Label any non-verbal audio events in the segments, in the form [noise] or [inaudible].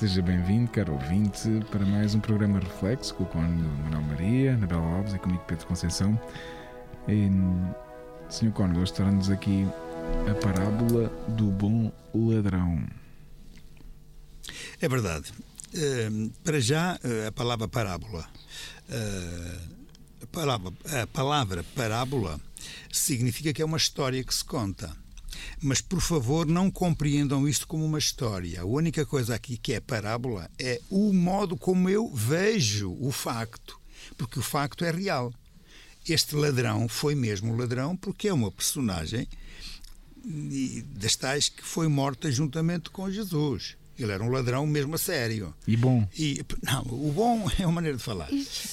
Seja bem-vindo, caro ouvinte, para mais um programa Reflexo com o Conde Manuel Maria, Anabela Alves e comigo Pedro Conceição. E, Sr. Conde, hoje estará-nos aqui a parábola do bom ladrão. É verdade. Uh, para já, uh, a palavra parábola. Uh, a, palavra, a palavra parábola significa que é uma história que se conta. Mas, por favor, não compreendam isto como uma história. A única coisa aqui que é parábola é o modo como eu vejo o facto. Porque o facto é real. Este ladrão foi mesmo ladrão porque é uma personagem das tais que foi morta juntamente com Jesus. Ele era um ladrão mesmo a sério. E bom. E, não, o bom [laughs] é uma maneira de falar.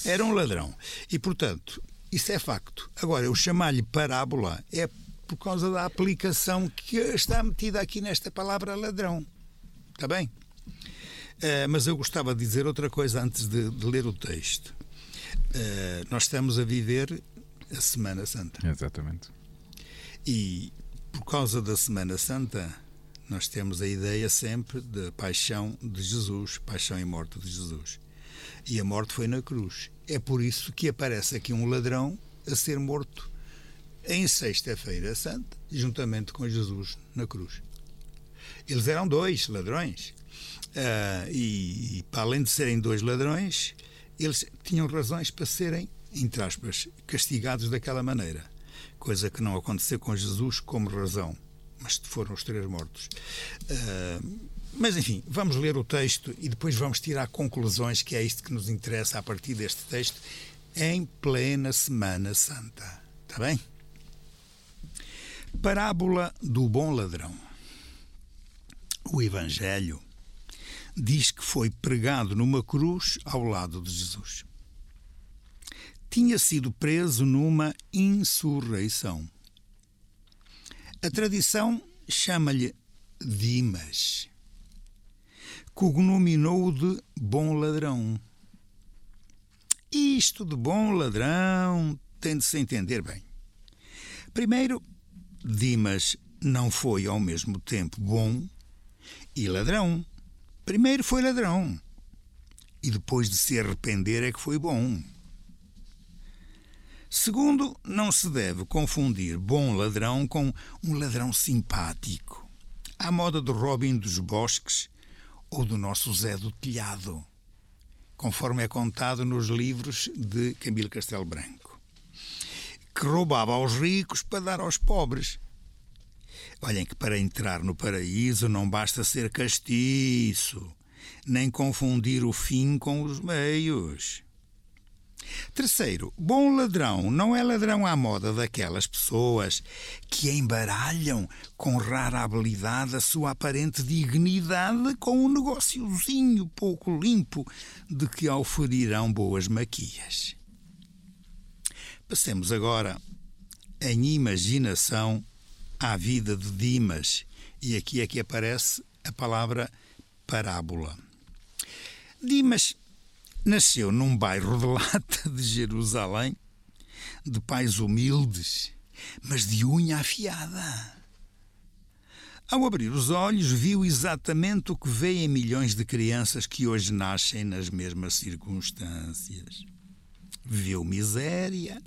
Era um ladrão. E, portanto, isso é facto. Agora, eu chamar-lhe parábola é por causa da aplicação que está metida aqui nesta palavra ladrão. Está bem? Uh, mas eu gostava de dizer outra coisa antes de, de ler o texto. Uh, nós estamos a viver a Semana Santa. Exatamente. E por causa da Semana Santa, nós temos a ideia sempre da paixão de Jesus, paixão e morte de Jesus. E a morte foi na cruz. É por isso que aparece aqui um ladrão a ser morto em Sexta-feira Santa, juntamente com Jesus na cruz. Eles eram dois ladrões. Uh, e, e, para além de serem dois ladrões, eles tinham razões para serem, entre aspas, castigados daquela maneira. Coisa que não aconteceu com Jesus como razão, mas foram os três mortos. Uh, mas enfim, vamos ler o texto e depois vamos tirar conclusões, que é isto que nos interessa a partir deste texto, em plena Semana Santa. Está bem? Parábola do bom ladrão. O Evangelho diz que foi pregado numa cruz ao lado de Jesus. Tinha sido preso numa insurreição. A tradição chama-lhe Dimas. Cognominou-o de bom ladrão. Isto de bom ladrão tem de se entender bem. Primeiro, Dimas não foi ao mesmo tempo bom e ladrão. Primeiro foi ladrão e depois de se arrepender é que foi bom. Segundo, não se deve confundir bom ladrão com um ladrão simpático, à moda do Robin dos Bosques ou do nosso Zé do Telhado, conforme é contado nos livros de Camilo Castelo Branco que roubava aos ricos para dar aos pobres. Olhem que para entrar no paraíso não basta ser castiço, nem confundir o fim com os meios. Terceiro, bom ladrão não é ladrão à moda daquelas pessoas que embaralham com rara habilidade a sua aparente dignidade com um negóciozinho pouco limpo de que oferirão boas maquias. Passemos agora em imaginação à vida de Dimas, e aqui é que aparece a palavra parábola. Dimas nasceu num bairro de lata de Jerusalém, de pais humildes, mas de unha afiada. Ao abrir os olhos, viu exatamente o que veem milhões de crianças que hoje nascem nas mesmas circunstâncias. Viu miséria,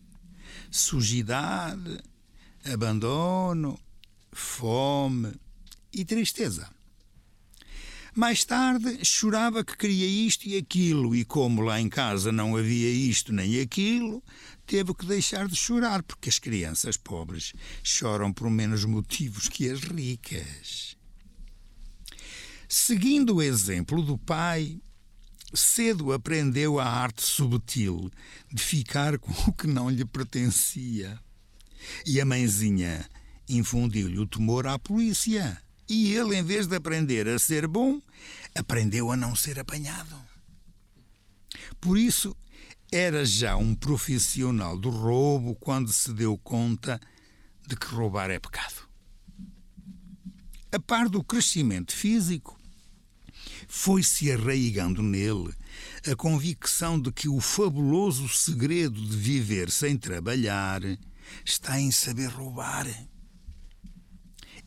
sujidade, abandono, fome e tristeza. Mais tarde chorava que queria isto e aquilo, e como lá em casa não havia isto nem aquilo, teve que deixar de chorar, porque as crianças pobres choram por menos motivos que as ricas. Seguindo o exemplo do pai, cedo aprendeu a arte subtil de ficar com o que não lhe pertencia. E a mãezinha infundiu-lhe o temor à polícia. E ele, em vez de aprender a ser bom, aprendeu a não ser apanhado. Por isso, era já um profissional do roubo quando se deu conta de que roubar é pecado. A par do crescimento físico, foi-se arraigando nele a convicção de que o fabuloso segredo de viver sem trabalhar está em saber roubar.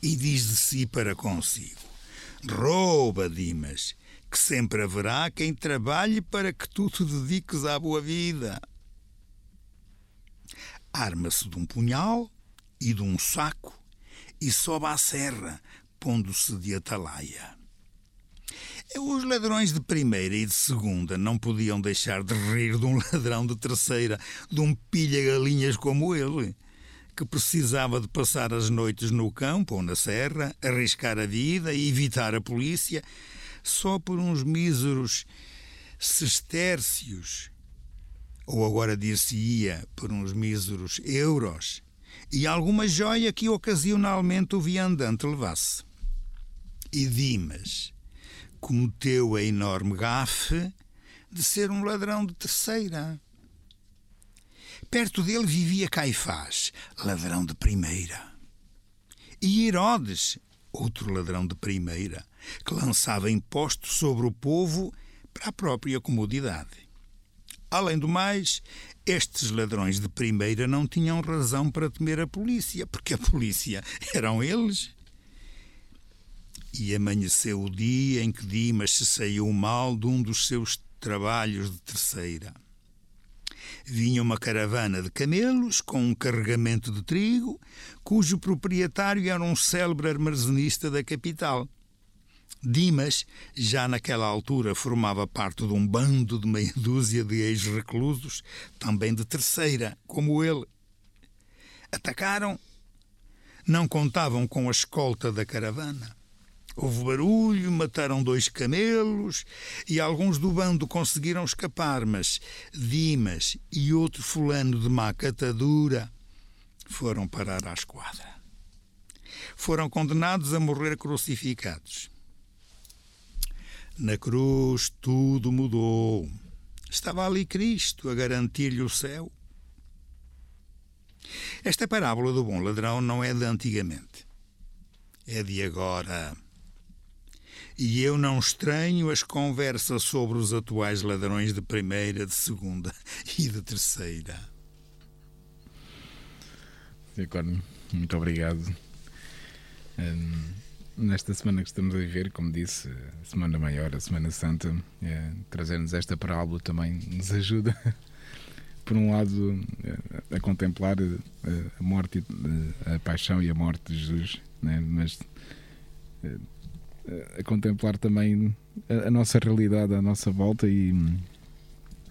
E diz de si para consigo: Rouba, Dimas, que sempre haverá quem trabalhe para que tu te dediques à boa vida. Arma-se de um punhal e de um saco e sobe à serra, pondo-se de atalaia. Os ladrões de primeira e de segunda não podiam deixar de rir de um [laughs] ladrão de terceira, de um pilha-galinhas como ele, que precisava de passar as noites no campo ou na serra, arriscar a vida e evitar a polícia, só por uns míseros sestércios, ou agora dir-se-ia por uns míseros euros, e alguma joia que ocasionalmente o viandante levasse. E Dimas cometeu a enorme gafe de ser um ladrão de terceira. Perto dele vivia Caifás, ladrão de primeira. E Herodes, outro ladrão de primeira, que lançava impostos sobre o povo para a própria comodidade. Além do mais, estes ladrões de primeira não tinham razão para temer a polícia, porque a polícia eram eles. E amanheceu o dia em que Dimas se saiu mal de um dos seus trabalhos de terceira. Vinha uma caravana de camelos com um carregamento de trigo, cujo proprietário era um célebre armazenista da capital. Dimas, já naquela altura, formava parte de um bando de meia dúzia de ex-reclusos, também de terceira, como ele. Atacaram, não contavam com a escolta da caravana. Houve barulho, mataram dois camelos e alguns do bando conseguiram escapar, mas Dimas e outro fulano de má catadura foram parar à esquadra. Foram condenados a morrer crucificados. Na cruz tudo mudou. Estava ali Cristo a garantir-lhe o céu. Esta parábola do bom ladrão não é de antigamente. É de agora e eu não estranho as conversas sobre os atuais ladrões de primeira, de segunda [laughs] e de terceira. Acordo. Muito obrigado. Um, nesta semana que estamos a viver, como disse, a Semana Maior, a Semana Santa, é, trazer-nos esta parábola também nos ajuda, [laughs] por um lado, a, a contemplar a, a morte, a, a paixão e a morte de Jesus, né? mas a contemplar também a, a, nossa realidade à nossa volta e,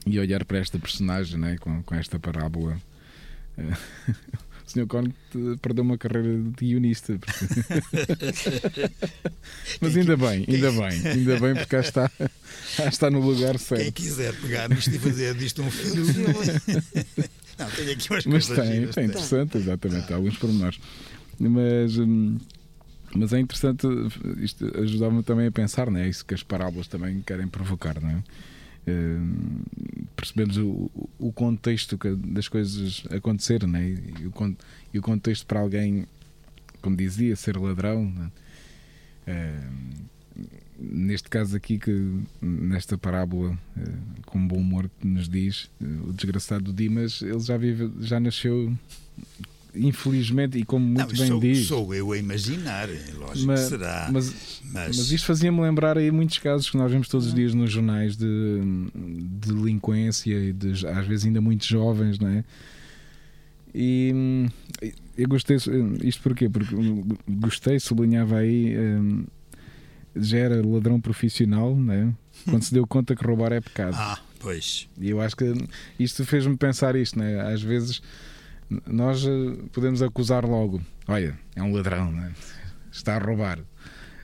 e olhar para esta personagem né, com, com esta parábola. O Sr. Cone perdeu uma carreira de guionista. Porque... [laughs] Mas ainda bem, ainda bem, ainda bem, porque cá está, cá está no lugar certo. Quem quiser pegar nisto e fazer disto um filme. Não, tem aqui umas Mas tem, tem interessante, exatamente, há alguns pormenores. Mas. Hum, mas é interessante, isto ajudava-me também a pensar, não é? Isso que as parábolas também querem provocar, não é? Uh, percebemos o, o contexto das coisas acontecerem né? e, o, e o contexto para alguém, como dizia, ser ladrão. Né? Uh, neste caso aqui, que nesta parábola, uh, com bom humor nos diz, o desgraçado Dimas, ele já, vive, já nasceu infelizmente, e como muito não, bem sou, diz. Sou eu a imaginar, é lógico mas, que será. Mas, mas... mas isto fazia-me lembrar aí muitos casos que nós vemos todos os dias nos jornais de, de delinquência e de, às vezes ainda muito jovens, não é? E eu gostei, isto porquê? Porque gostei, sublinhava aí, hum, já era ladrão profissional, não é? Quando se deu conta que roubar é pecado. Ah, pois. E eu acho que isto fez-me pensar isto, não é? Às vezes nós eh, podemos acusar logo: olha, é um ladrão, né? está a roubar.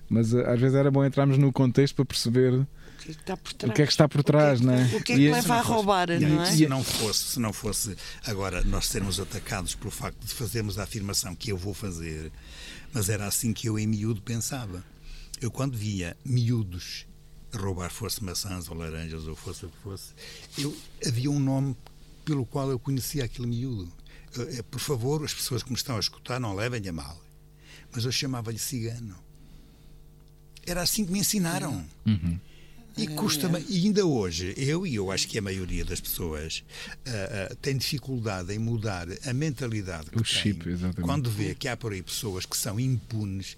Mas eh, às vezes era bom entrarmos no contexto para perceber? O que é que está por trás, o que é é? O que é que leva a roubar, não é? Se não fosse, se não fosse agora nós sermos atacados pelo facto de fazermos a afirmação que eu vou fazer, mas era assim que eu em miúdo pensava. Eu quando via miúdos roubar fosse maçãs ou laranjas ou fosse o que fosse, eu havia um nome pelo qual eu conhecia aquele miúdo. Eh, Por favor, as pessoas que me estão a escutar não levem a mal. Mas eu chamava-lhe cigano. Era assim que me ensinaram. E custa e ainda hoje, eu e eu acho que a maioria das pessoas ah, ah, tem dificuldade em mudar a mentalidade que O tem chip, exatamente. quando vê que há por aí pessoas que são impunes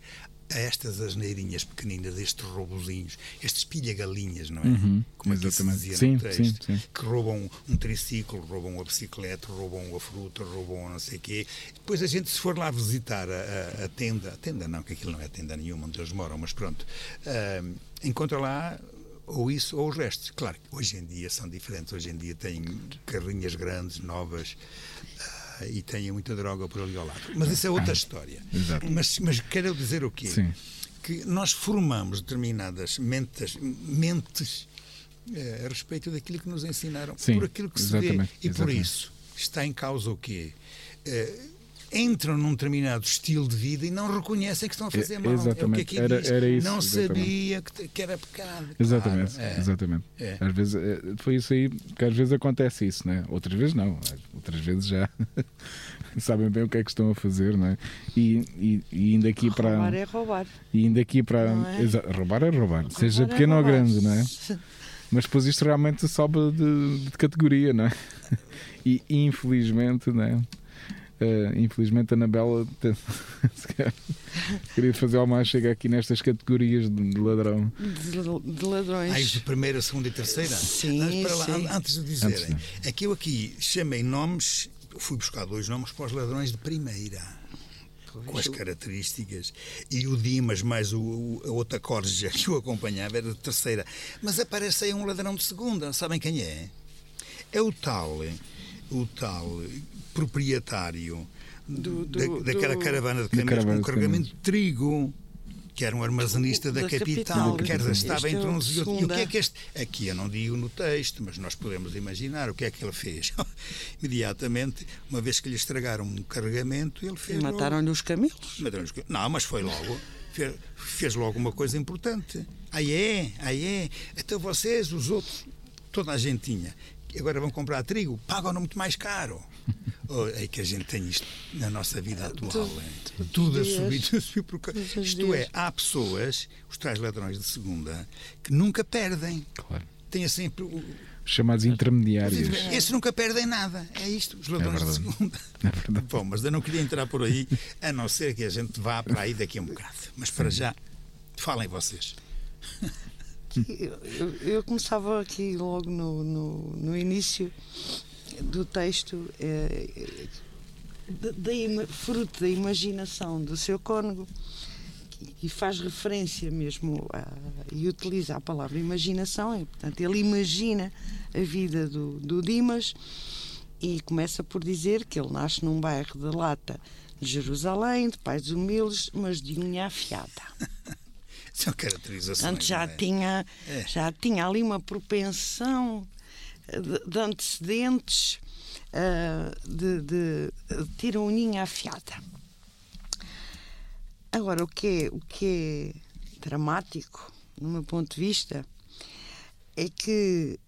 a estas asneirinhas pequeninas, estes roubozinhos, estes pilha-galinhas, não é? Uhum, Como aqui se exatamente. dizia Sim, no texto, sim, sim. que roubam um triciclo, roubam a bicicleta, roubam a fruta, roubam não sei o quê. Depois a gente, se for lá visitar a, a- a tenda, a tenda não, que aquilo não é tenda nenhuma onde eles moram, mas pronto, ah, encontra lá ou isso ou os restos. Claro que hoje em dia são diferentes, hoje em dia têm carrinhas grandes, novas. Ah, E têm muita droga por ali ao lado. Mas isso é outra história. Exato. Mas, mas quero dizer o quê? Sim. Que nós formamos determinadas mentes, mentes eh, a respeito daquilo que nos ensinaram, Sim, por aquilo que se vê. exatamente, E por exatamente. isso está em causa o quê? Eh, entram num determinado estilo de vida e não reconhecem que estão a fazer É, mal. É o que exatamente. aqui Era- diz. era isso, não exatamente. sabia que, que era pecado. Exatamente, Claro, é. exatamente. É. Às vezes eh, foi isso aí que às vezes acontece isso, né? Outras vezes não, outras vezes já [laughs] sabem bem o que é que estão a fazer, não é? E, e, e indo aqui para Roubar é roubar. e indo aqui para é? Roubar é roubar, seja Roubar é pequeno ou roubar. grande, não é? [laughs] Mas depois isto realmente sobe de, de categoria, não é? [laughs] E infelizmente, não é? Eh, infelizmente a Anabela [laughs] queria fazer alguma chega aqui nestas categorias de, de ladrão. De, de ladrões. Ah, isso de primeira, segunda e terceira? Sim, Mas para lá, sim. Antes de dizerem, Antes é que eu aqui chamei nomes, fui buscar dois nomes para os ladrões de primeira. Com as características. E o Dimas, mais o, o- a outra corja que o acompanhava, era de terceira. Mas aparece aí um ladrão de segunda. Sabem quem é? É o tal, o tal proprietário Do- da- do- daquela do- caravana de Da caminhões com de carregamento de trigo. Que era um armazenista da, Da capital, capital. quer dizer, estava Este é entre uns e outros. E o que é que este. Aqui eu não digo no texto, mas nós podemos imaginar o que é que ele fez. [laughs] Imediatamente, uma vez que lhe estragaram um carregamento, ele fez. mataram-lhe os camelos. Mataram-lhe os- Não, mas foi logo. Fez, fez logo uma coisa importante. Aí é, aí é. Então vocês, os outros, toda a gente tinha. Agora vão comprar trigo, pagam-no muito mais caro. [laughs] Oh, é que a gente tem isto na nossa vida atual. Tu- é. Tudo a subir, tudo a subir por ca- Todos os Isto é, há pessoas, os tais ladrões de segunda, que nunca perdem. Claro. Têm sempre. o- Chamados intermediários. Esses nunca perdem nada. É isto, os ladrões de verdade. segunda. [laughs] É verdade. Bom, mas eu não queria entrar por aí, a não ser que a gente vá para aí daqui a um bocado. Mas para já, falem vocês. [laughs] Eu, eu- eu começava aqui logo no, no, no início do texto, eh, da- da fruto da imaginação do seu cônego, e faz referência mesmo a, e utiliza a palavra imaginação, e, portanto, ele imagina a vida do, do Dimas e começa por dizer que ele nasce num bairro de Lata de Jerusalém, de pais humildes, mas de unha afiada. [laughs] [laughs] São caracterizações. Portanto, já é? tinha, É. já tinha ali uma propensão eh, de, de antecedentes ah, de, de, de ter a uninha afiada. Agora, o que, é, o que é dramático, no meu ponto de vista, é que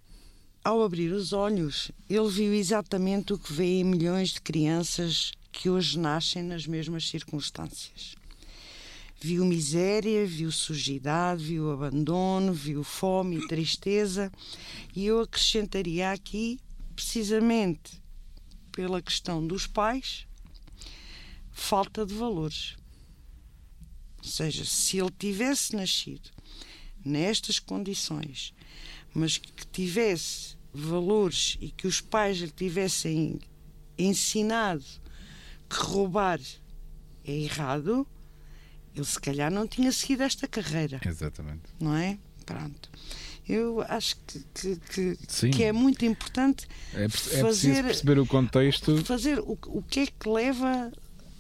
ao abrir os olhos, ele viu exatamente o que vêem milhões de crianças que hoje nascem nas mesmas circunstâncias. Viu miséria, viu sujidade, viu abandono, viu fome e tristeza. E eu acrescentaria aqui, precisamente pela questão dos pais, falta de valores. Ou seja, se ele tivesse nascido nestas condições, mas que tivesse valores e que os pais lhe tivessem ensinado que roubar é errado, ele se calhar não tinha seguido esta carreira, Exatamente. não é? Pronto. Eu acho que, que, que, que é muito importante É, é Fazer- perceber o contexto. fazer o, o que é que leva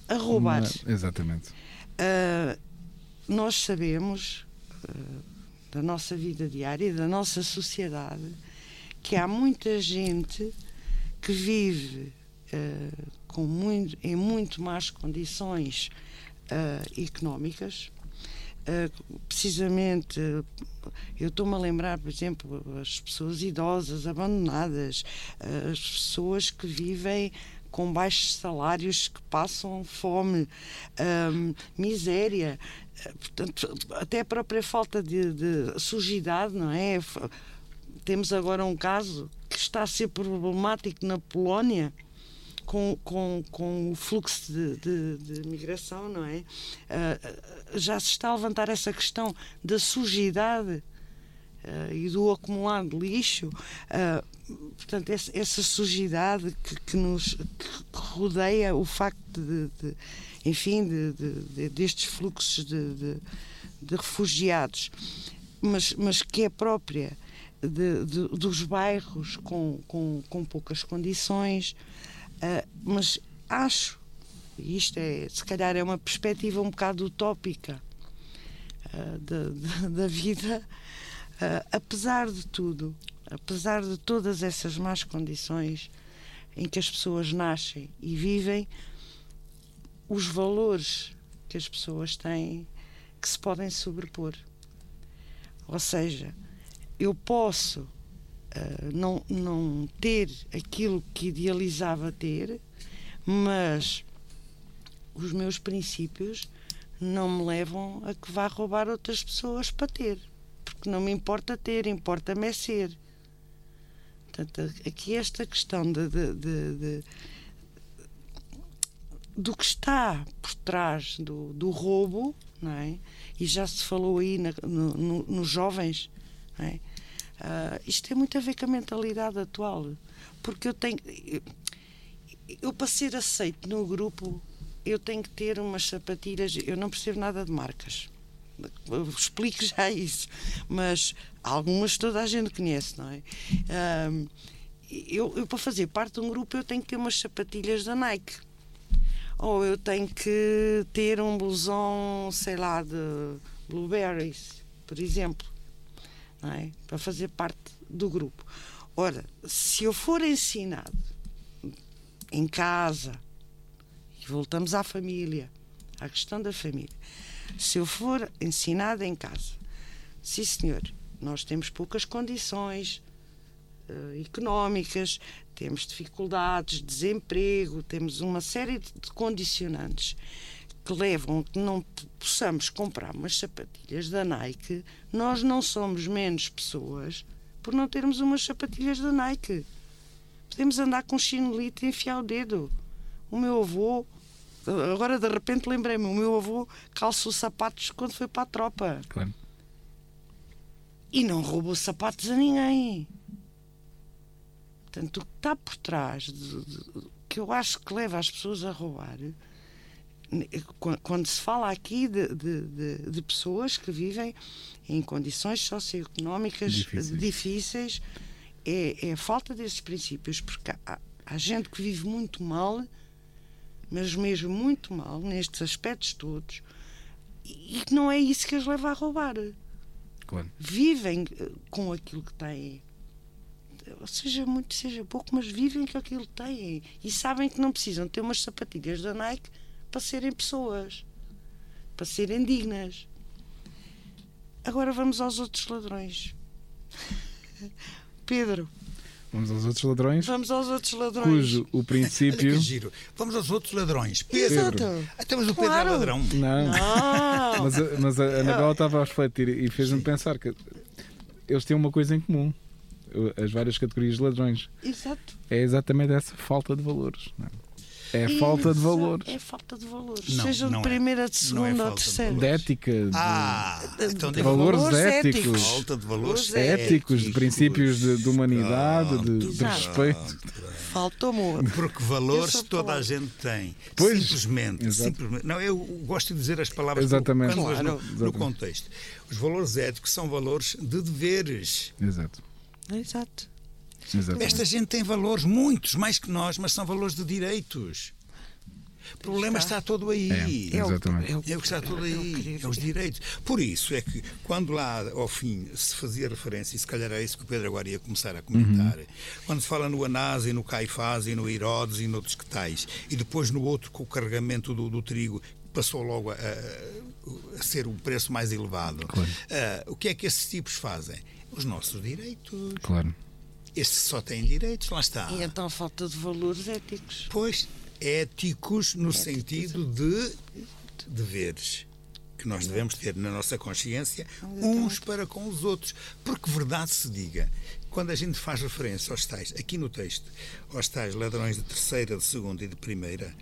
a roubar. Uma- Exatamente. Ah, nós sabemos, ah, da nossa vida diária e da nossa sociedade que há muita gente que vive uh, com muito, em muito más condições uh, económicas. Uh, precisamente, eu estou-me a lembrar, por exemplo, as pessoas idosas, abandonadas, as pessoas que vivem com baixos salários, que passam fome, um, miséria, portanto, até a própria falta de, de sujidade, não é? Temos agora um caso que está a ser problemático na Polónia. Com, com, com o fluxo de, de, de migração, não é? Uh, já se está a levantar essa questão da sujidade uh, e do acumular de lixo. Uh, portanto, essa, sujidade que, que nos que rodeia o facto de, de enfim, de, destes fluxos de, refugiados, mas, mas que é própria de, de, dos bairros com, com, com poucas condições, uh, mas acho, e isto é, se calhar é uma perspectiva um bocado utópica uh, da, da, vida, uh, apesar de tudo, apesar de todas essas más condições em que as pessoas nascem e vivem, os valores que as pessoas têm que se podem sobrepor. Ou seja, eu posso uh, não, não ter aquilo que idealizava ter, mas os meus princípios não me levam a que vá roubar outras pessoas para ter. Porque não me importa ter, importa-me é ser. Portanto, aqui esta questão de, de, de, de do que está por trás do, do roubo, não é? e já se falou aí na, no, no, nos jovens, não é? Uh, isto tem muito a ver com a mentalidade atual. Porque eu tenho. Eu, para ser aceito no grupo, eu tenho que ter umas sapatilhas. Eu não percebo nada de marcas. Eu explico [laughs] já isso. Mas algumas toda a gente conhece, não é? Uh, eu, eu, para fazer parte de um grupo, eu tenho que ter umas sapatilhas da Nike. Ou eu tenho que ter um blusão, sei lá, de blueberries, por exemplo é? para fazer parte do grupo. Ora, se eu for ensinado em casa, e voltamos à família, à questão da família, se eu for ensinado em casa, sim senhor, nós temos poucas condições uh, económicas, temos dificuldades, desemprego, temos uma série de condicionantes que levam a que não possamos comprar umas sapatilhas da Nike, nós não somos menos pessoas por não termos umas sapatilhas da Nike. Podemos andar com chinelito e enfiar o dedo. O meu avô, agora de repente lembrei-me, o meu avô calçou sapatos quando foi para a tropa. Claro. E não roubou sapatos a ninguém. Portanto, o que está por trás, de, de, que eu acho que leva as pessoas a roubar, quando se fala aqui de, de, de, pessoas que vivem em condições socioeconómicas difíceis, difíceis é, é, a falta desses princípios, porque há, há, gente que vive muito mal, mas mesmo muito mal, nestes aspectos todos, e que não é isso que as leva a roubar. Claro. Vivem eh, com aquilo que têm. Seja muito, seja pouco, mas vivem com aquilo que têm. E sabem que não precisam ter umas sapatilhas da Nike para serem pessoas, para serem dignas. Agora vamos aos outros ladrões. [laughs] Pedro. Vamos aos outros ladrões. Vamos aos outros ladrões. Cujo o princípio. giro. Vamos aos outros ladrões. Pedro. Exato. Até mas o Pedro claro. é ladrão. Não. Não. mas, a, mas a Anabela estava a refletir e fez-me pensar que eles têm uma coisa em comum. As várias categorias de ladrões. Exato. É exatamente essa falta de valores. Não é? É falta de valores. É falta de valores. Não, Sejam de é. primeira, de é segunda é ou terceira. De ética. De, ah, então de valores, valores éticos. éticos. Falta de valores éticos, de princípios de, de humanidade, pronto, de, de respeito. Faltou muito. Porque valores toda a gente tem. Pois, simplesmente, simplesmente. Não, eu gosto de dizer as palavras Exatamente. No, claro. no, no contexto. Os valores éticos são valores de deveres. Exato. Exato. Exatamente. Esta gente tem valores, muitos mais que nós, mas são valores de direitos. O problema está, está todo aí. É, exatamente. É o, é o que está todo aí. É os direitos. Por isso é que, quando lá ao fim se fazia referência, e se calhar é isso que o Pedro agora ia começar a comentar, uhum. quando se fala no Anás e no Caifás e no Herodes e noutros que tais, e depois no outro com o carregamento do, do trigo, passou logo a, a, ser o preço mais elevado. Claro. Uh, o que é que esses tipos fazem? Os nossos direitos. Claro. Estes só têm direitos, lá está. E então falta de valores éticos. Pois, éticos no éticos. sentido de deveres que nós devemos ter na nossa consciência uns para com os outros. Porque verdade se diga, quando a gente faz referência aos tais, aqui no texto, aos tais ladrões de terceira, de segunda e de primeira,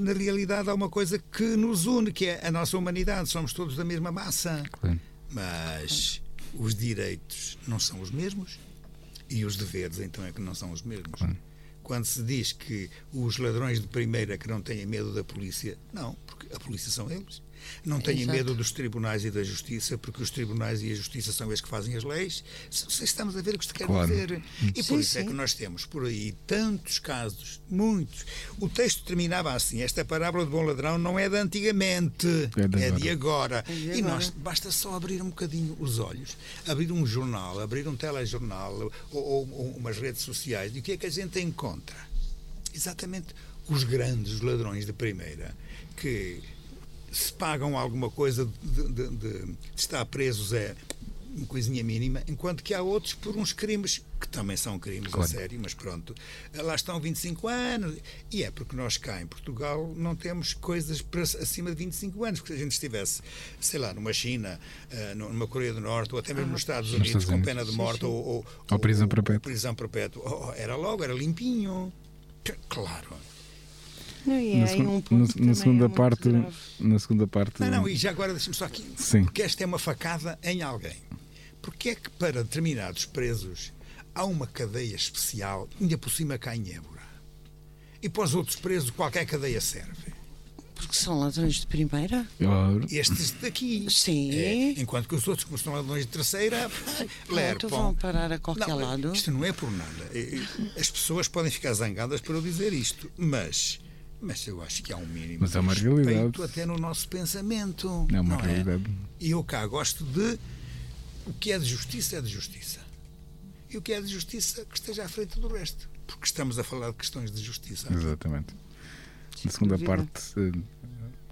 na realidade há uma coisa que nos une, que é a nossa humanidade. Somos todos da mesma massa. Claro. Mas os direitos não são os mesmos e os deveres então é que não são os mesmos. Claro. Quando se diz que os ladrões de primeira que não têm medo da polícia, não, porque a polícia são eles. Não tenham medo dos tribunais e da justiça, porque os tribunais e a justiça são eles que fazem as leis. Se estamos a ver o que se quer claro. dizer. E sim, por isso sim. é que nós temos por aí tantos casos, muitos. O texto terminava assim: esta parábola de bom ladrão não é de antigamente, é de, é de agora. É de agora. E nós basta só abrir um bocadinho os olhos, abrir um jornal, abrir um telejornal ou, ou, ou umas redes sociais, e o que é que a gente encontra? Exatamente os grandes ladrões de primeira que se pagam alguma coisa de, de, de, de estar presos é uma coisinha mínima, enquanto que há outros por uns crimes que também são crimes claro. a sério, mas pronto, lá estão 25 anos. E é porque nós cá em Portugal não temos coisas para acima de 25 anos, porque se a gente estivesse, sei lá, numa China, eh, numa Coreia do Norte, ou até mesmo nos Estados Unidos, Estados Unidos. com pena de morte, sim, sim. Ou, ou, ou, prisão perpétua, prisão perpétua oh, era logo, era limpinho. Claro. Não, na, é um na, na segunda é parte, na segunda parte. Não, não, e já agora deixa-me só aqui. Sim. Porque esta é uma facada em alguém. Porque é que para determinados presos há uma cadeia especial, ainda por cima cá em Évora? E para os outros presos qualquer cadeia serve? Porque são ladrões de primeira? Claro. Estes daqui. Sim. É, enquanto que os outros, como são ladrões de terceira, lerpam. vão parar a qualquer não, lado. Isto não é por nada. As pessoas podem ficar zangadas por eu dizer isto, mas mas eu acho que há um mínimo Mas é uma realidade. até no nosso pensamento. É uma é? realidade. É? E eu cá gosto de. O que é de justiça é de justiça. E o que é de justiça que esteja à frente do resto. Porque estamos a falar de questões de justiça. Exatamente. Na segunda parte, eh,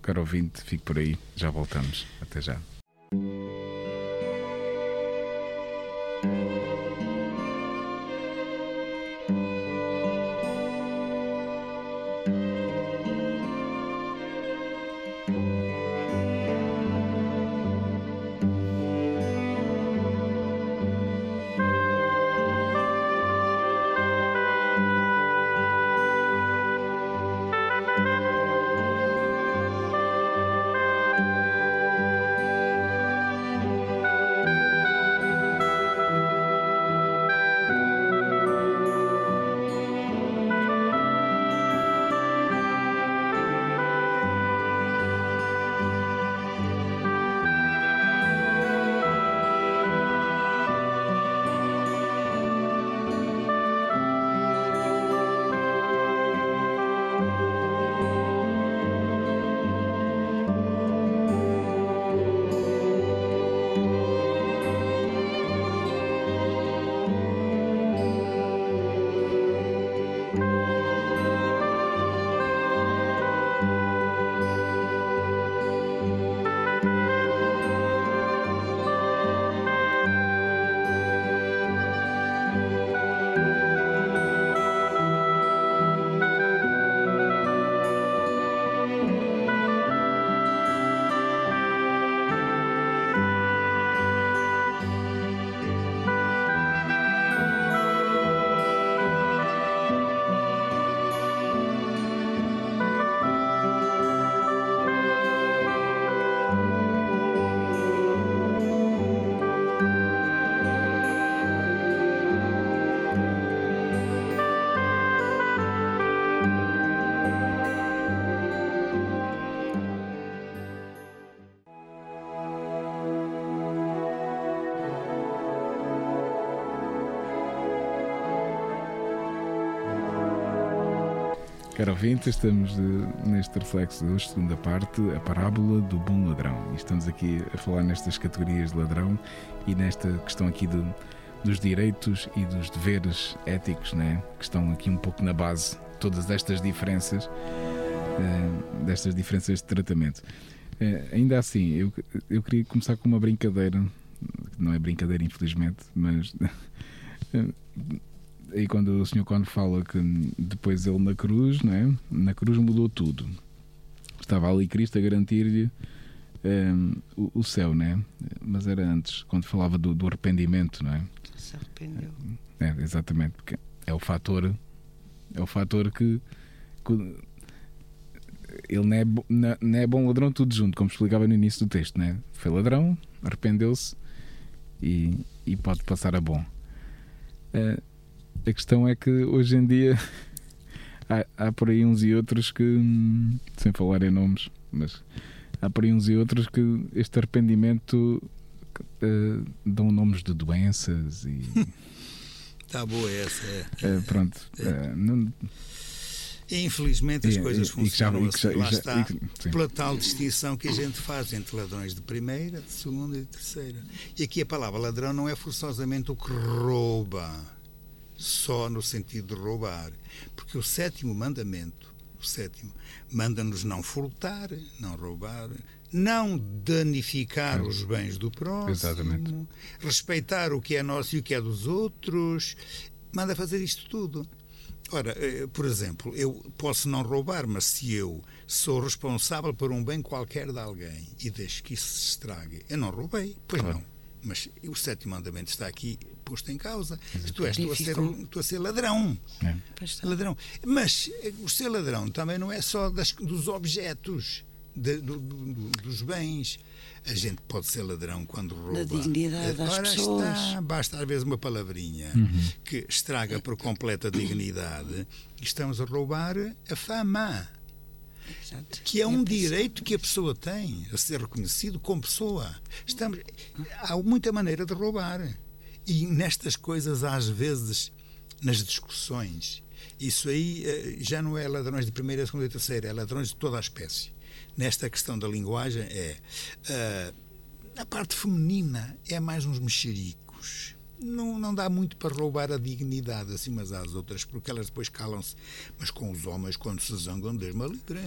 caro ouvinte, fique por aí. Já voltamos. Até já. Caro ouvinte, estamos eh, neste reflexo de hoje, segunda parte, a parábola do bom ladrão. E estamos aqui a falar nestas categorias de ladrão e nesta questão aqui do, dos direitos e dos deveres éticos, né? que estão aqui um pouco na base de todas estas diferenças, eh, destas diferenças de tratamento. Eh, ainda assim, eu, eu queria começar com uma brincadeira, não é brincadeira, infelizmente, mas. [laughs] e quando o Sr. Cone fala que depois ele na cruz, não é? na cruz mudou tudo. Estava ali Cristo a garantir-lhe um, o, o, céu, né? Mas era antes, quando falava do, do arrependimento, não é? Se arrependeu. É, exatamente, porque é o fator, é o fator que, que ele não é, não é bom ladrão tudo junto, como explicava no início do texto, né? Foi ladrão, arrependeu-se e, e pode passar a bom. Uh, a questão é que hoje em dia [laughs] há, há por aí uns e outros que, hum, sem falar em nomes, mas há por aí uns e outros que este arrependimento uh, dão nomes de doenças e. Está [laughs] boa essa. É. Uh, pronto. Uh, não... Infelizmente as coisas funcionam assim. Lá está, pela tal distinção que a gente faz entre ladrões de primeira, de segunda e de terceira. E aqui a palavra ladrão não é forçosamente o que rouba só no sentido de roubar. Porque o sétimo mandamento, o sétimo, manda-nos não furtar, não roubar, não danificar os bens do próximo, Exatamente. respeitar o que é nosso e o que é dos outros, manda fazer isto tudo. Ora, eh, por exemplo, eu posso não roubar, mas se eu sou responsável por um bem qualquer de alguém e deixo que isso se estrague, eu não roubei, pois claro. não. Mas o sétimo mandamento está aqui posto em causa. Tu és, tu a ser, tu a ser ladrão. É. ladrão. Mas eh, o ser ladrão também não é só das, dos objetos, de, do, do, dos bens. A gente pode ser ladrão quando rouba. Da dignidade das Ora pessoas. Está, basta às vezes uma palavrinha uhum. que estraga por completa dignidade. Estamos a roubar a fama. Exato. que é um direito que a pessoa tem a ser reconhecido como pessoa. Estamos, há muita maneira de roubar. E nestas coisas, às vezes, nas discussões, isso aí eh, já não é ladrões de primeira, segunda e terceira, é ladrões de toda a espécie. Nesta questão da linguagem, é. Uh, a parte feminina é mais uns mexericos. Não, não dá muito para roubar a dignidade assim umas às outras, porque elas depois calam-se. Mas com os homens, quando se zangam, Deus me livre.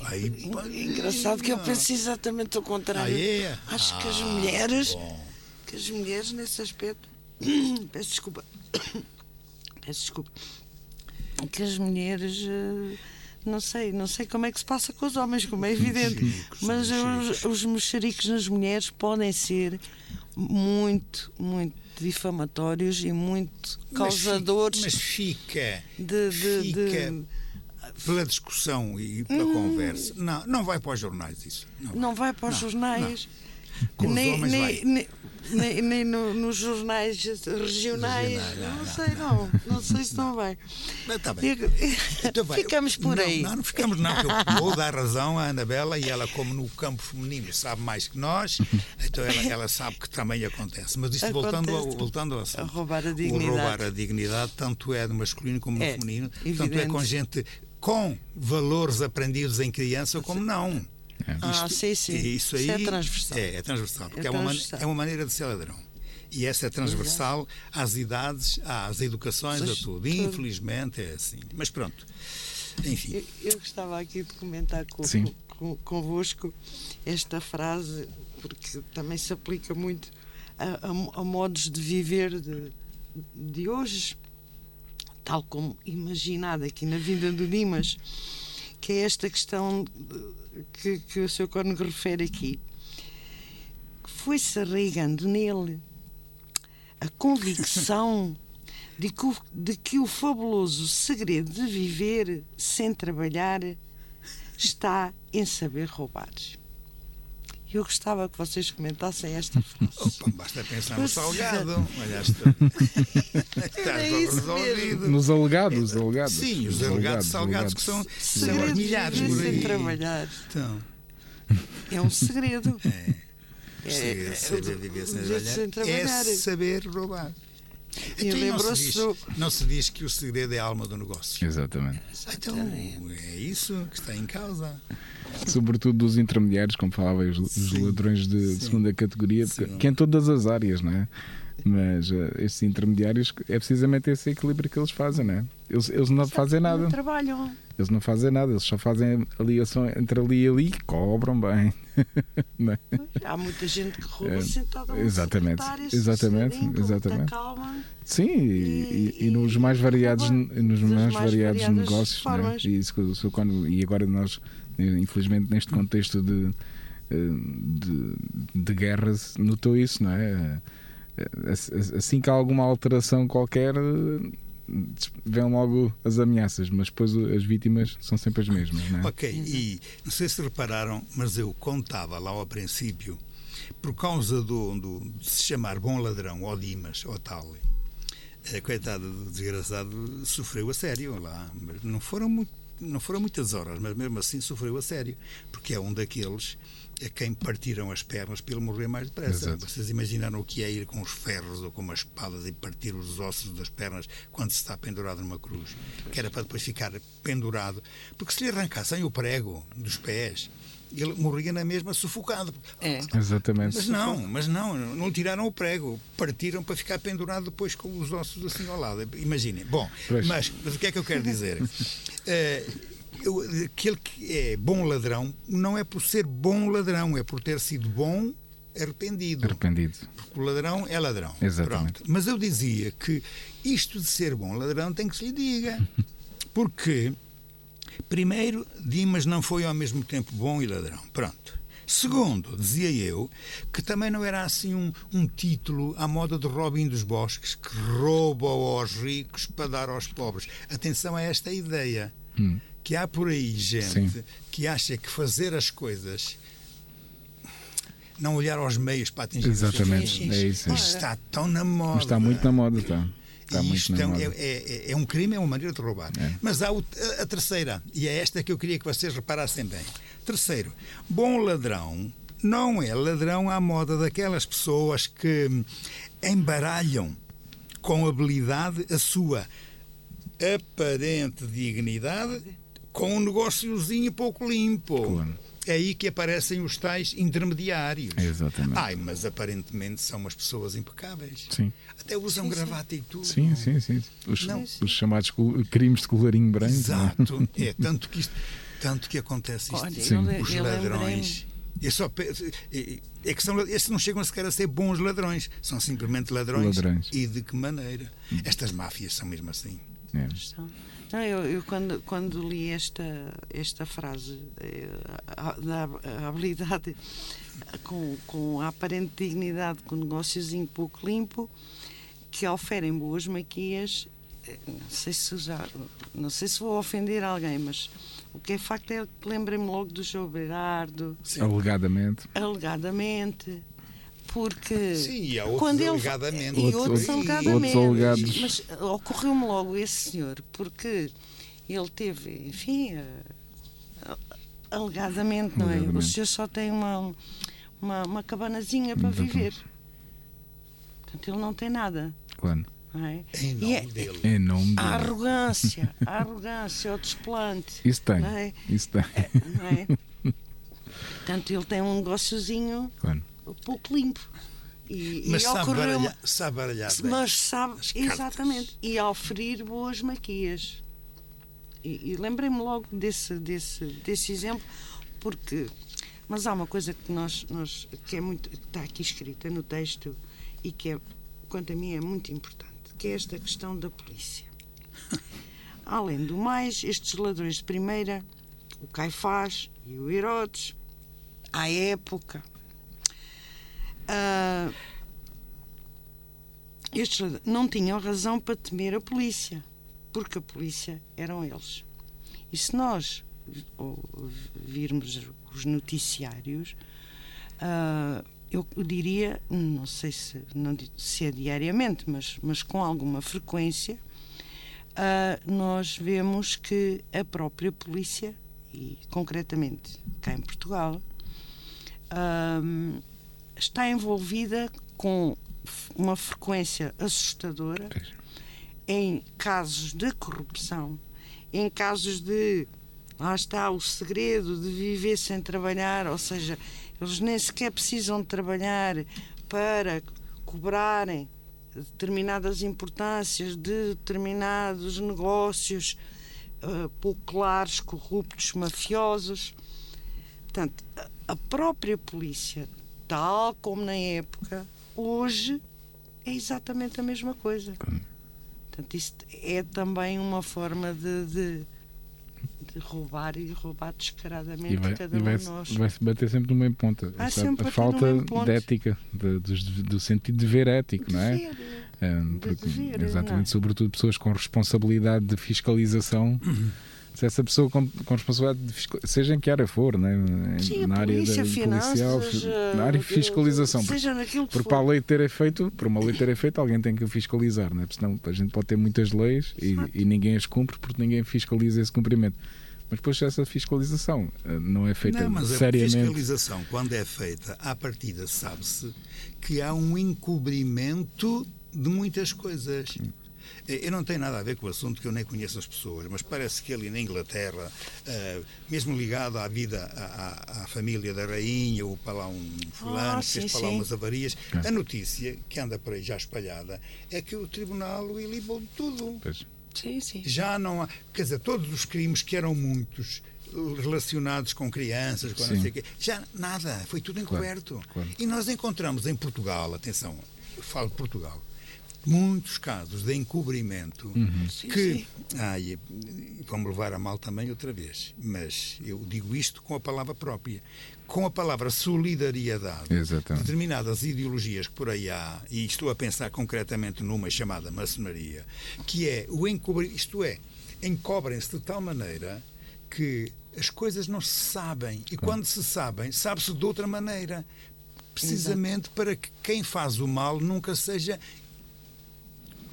Aí, é engraçado que eu penso exatamente o contrário. É? Acho ah, que as ah, mulheres, bom. que as mulheres nesse aspecto [coughs] Peço desculpa. [coughs] Peço desculpa. Que as mulheres. Eh, não sei, não sei como é que se passa com os homens, como é evidente. Mas os, os mexericos nas mulheres podem ser muito, muito difamatórios e muito causadores. Mas fica. De, de, fica de, pela discussão e pela hum, conversa. Não, não vai para os jornais isso. Não vai, não vai para os não, jornais. Não. Com nem, os homens nem, vai. Nem, nem, nem no, nos jornais regionais. não, não, sei, não. Não sei se não vai. Mas tá bem. Então, ficamos por não, aí. Não, não ficamos, não. Eu vou dar razão à Anabela e ela, como no campo feminino, sabe mais que nós, então ela, ela sabe que também acontece. Mas isto acontece. voltando ao, voltando ao a roubar a dignidade. O roubar a dignidade, tanto é do masculino como do é, feminino, evidente. tanto é com gente com valores aprendidos em criança como não. É. Ah, sim, sim. Isso, aí, isso é transversal. É, é transversal, porque é, transversal. É, uma, é uma maneira de ser ladrão. E essa é transversal às idades, às educações, a tudo. Infelizmente é assim. Mas pronto. Enfim. Eu, eu gostava aqui de comentar com, com, convosco esta frase, porque também se aplica muito a, a, a modos de viver de, de hoje, tal como imaginado aqui na vida do Dimas, que é esta questão que, que o Sr. Cónigo refere aqui, foi-se arraigando nele a convicção [laughs] de que, o, de que o fabuloso segredo de viver sem trabalhar está em saber roubar. Eu gostava que vocês comentassem esta frase. [laughs] Opa, basta pensar no salgado. [laughs] Olhaste. resolvido. Nos alegados, alegados. Sim, os, os alegados salgados que são, são milhares por aí. trabalhar. Então. É um segredo. [laughs] É. É, é, saber viver sem, sem trabalhar é saber roubar. E então, não, se diz, do... não se diz que o segredo é a alma do negócio. Exatamente. Então, é isso que está em causa. Sobretudo dos intermediários, como falava, os, os ladrões de, de, segunda categoria, que é em todas as áreas, não é? Mas uh, estes intermediários é precisamente esse equilíbrio que eles fazem, não é? Eles, eles não fazem nada. Não trabalham. Eles não fazem nada, eles só fazem a ligação entre ali e ali e cobram bem. [laughs] É? Há muita gente que rouba é, sentada Exatamente, exatamente, exatamente. Calma, Sim, e, e, e, nos mais variados, nos mais, mais variados negócios. Né? E, isso, quando, e agora nós, infelizmente, neste contexto de, eh, de, de guerra, notou isso, não é? Assim que há alguma alteração qualquer, vêm logo as ameaças, mas depois as vítimas são sempre as mesmas. É? Ok, e não sei se repararam, mas eu contava lá ao princípio, por causa do, do de se chamar bom ladrão, ou Dimas, ou tal, é, coitado do desgraçado sofreu a sério lá, não foram, muito, não foram muitas horas, mas mesmo assim sofreu a sério, porque é um daqueles a quem partiram as pernas para ele morrer mais depressa. Exato. Vocês imaginaram o que é ir com os ferros ou com umas espadas e partir os ossos das pernas quando se está pendurado numa cruz? Que era para depois ficar pendurado. Porque se lhe arrancassem o prego dos pés, ele morria na mesma sufocado. É. Exatamente. Mas não, mas não, não lhe tiraram o prego, partiram para ficar pendurado depois com os ossos assim ao lado. Imaginem. Bom, mas, mas, o que é que eu quero dizer? uh, [laughs] aquele que é bom ladrão não é por ser bom ladrão, é por ter sido bom arrependido. Arrependido. Porque o ladrão é ladrão. Exatamente. Pronto. Mas eu dizia que isto de ser bom ladrão tem que se lhe diga. [laughs] Porque, primeiro, Dimas não foi ao mesmo tempo bom e ladrão. Pronto. Segundo, dizia eu, que também não era assim um, um título à moda de Robin dos Bosques, que rouba aos ricos para dar aos pobres. Atenção a esta ideia. Hum que há por aí gente Sim. que acha que fazer as coisas não olhar aos meios para atingir Exatamente, os é isso. Isto está tão na moda. Está muito na moda, está. Está isto é, é, é, é, um crime, é uma maneira de roubar. É. Mas há o, a, a terceira, e é esta que eu queria que vocês reparassem bem. Terceiro, bom ladrão não é ladrão à moda daquelas pessoas que embaralham com habilidade a sua aparente dignidade com um negóciozinho pouco limpo. Claro. É aí que aparecem os tais intermediários. Exatamente. Ai, mas aparentemente são umas pessoas impecáveis. Sim. Até usam sim, gravata sim. e tudo. Sim, sim, sim. Os, não. os chamados crimes de colarinho branco. É? Exato. [laughs] É, tanto que isto, tanto que acontece isto. Olha, sim. Os ladrões. É, só, é, é que são, esses não chegam sequer a ser bons ladrões, são simplesmente ladrões. ladrões. E de que maneira? Estas máfias são mesmo assim. É. Não, eu, eu, quando, quando li esta, esta frase eh, da habilidade com, com a aparente dignidade, com o negóciozinho pouco limpo, que oferem boas maquias, eh, não sei se já, não sei se vou ofender alguém, mas o que é facto é que lembrei-me logo do João Berardo. Alegadamente. Alegadamente porque Sim, e há outros quando ele alegadamente. e outros, alegadamente alegados. mas ocorreu-me logo esse senhor porque ele teve enfim uh, alegadamente não é o senhor só tem uma uma, uma cabanazinha para viver portanto ele não tem nada claro é? Em nome é, dele. Em nome a arrogância, [laughs] a arrogância, o desplante. Isso tem. É? Isso tem. É, não é? [laughs] Portanto, ele tem um negóciozinho claro pouco limpo. E, mas e sabe, baralhar, sabe baralhar bem. Mas sabe, exatamente. E oferir boas maquias. E, e lembrei-me logo desse, desse, desse exemplo, porque. Mas há uma coisa que nós, nós que é muito está aqui escrita no texto e que é, quanto a mim é muito importante, que é esta questão da polícia. [laughs] Além do mais, estes ladrões de primeira, o Caifás e o Herodes, à época, Uh, estes não tinham razão para temer a polícia, porque a polícia eram eles. E se nós virmos os noticiários, uh, eu diria, não sei se, não, se é diariamente, mas, mas com alguma frequência, uh, nós vemos que a própria polícia, e concretamente cá em Portugal, uh, está envolvida com uma frequência assustadora em casos de corrupção, em casos de lá está o segredo de viver sem trabalhar, ou seja, eles nem sequer precisam de trabalhar para cobrarem determinadas importâncias de determinados negócios uh, pouco claros, corruptos, mafiosos. Portanto, a própria polícia, tal como na época, hoje é exatamente a mesma coisa. Portanto, isto é também uma forma de, de, de roubar e roubar descaradamente E vai, cada e um vai, de nós. vai se bater sempre no mesmo ponto. Há Essa- sempre a no falta de ética, de- dos- do sentido de ver ético, não é? Dever. É, de porque, dever, não é? exatamente, sobretudo pessoas com responsabilidade de fiscalização. Se essa pessoa com, com responsabilidade de fiscalização, seja em que área for, né? Sim, a na área polícia, da, finanças, policial, eh, na área de fiscalização, Seja naquilo que porque for. para a lei ter efeito, por uma lei ter efeito, alguém tem que fiscalizar, né? Porque senão a gente pode ter muitas leis e, e ninguém as cumpre porque ninguém fiscaliza esse cumprimento. Mas depois essa fiscalização eh, não é feita Não, mas a seriamente. fiscalização, quando é feita, à partida sabe-se que há um encobrimento de muitas coisas. Eu não tenho nada a ver com o assunto, que eu nem conheço as pessoas, mas parece que ali na Inglaterra, eh, mesmo ligado à vida, à, à- família da rainha, ou para lá um fulano, Ah, que fez sim, para lá sim. umas avarias, a notícia, que anda por aí já espalhada, é que o tribunal o ilibou de tudo. Pois. Sim, sim. Já não há. Quer dizer, todos os crimes que eram muitos relacionados com crianças, com não Sim. sei o quê, já nada, foi tudo encoberto. claro. E nós encontramos em Portugal, atenção, eu falo de Portugal, muitos casos de encobrimento Sim, que. sim. Ai, vamos levar a mal também outra vez, mas eu digo isto com a palavra própria. Com a palavra solidariedade, Exatamente. determinadas ideologias que por aí há, e estou a pensar concretamente numa chamada maçonaria, que é o encobrir, isto é, encobrem-se de tal maneira que as coisas não se sabem, e quando se sabem, sabe-se de outra maneira, precisamente para que quem faz o mal nunca seja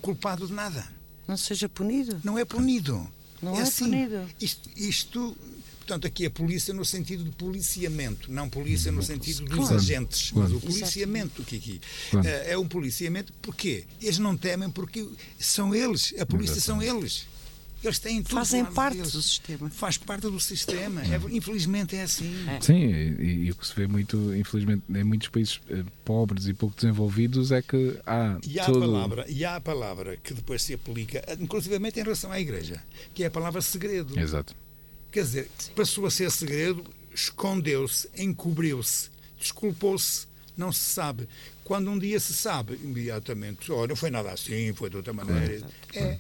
culpado de nada. Não seja punido. Não é punido. Não é assim. punido. Isto, isto, portanto, aqui a polícia no sentido de policiamento, não polícia no sentido dos Claro. agentes, Claro. mas o policiamento que aqui Claro. eh, é um policiamento. Porquê? Eles não temem porque são eles, a polícia são eles. Eles têm tudo Fazem parte deles. do sistema. Faz parte do sistema. É, infelizmente é assim. Sim, e, e o que se vê muito, infelizmente, em muitos países eh, pobres e pouco desenvolvidos é que há E há, a todo. palavra, e há a palavra que depois se aplica, inclusivamente em relação à igreja, que é a palavra segredo. Exato. Quer dizer, passou a ser segredo, escondeu-se, encobriu-se, desculpou-se, não se sabe. Quando um dia se sabe, imediatamente, olha, não foi nada assim, foi de outra maneira. É,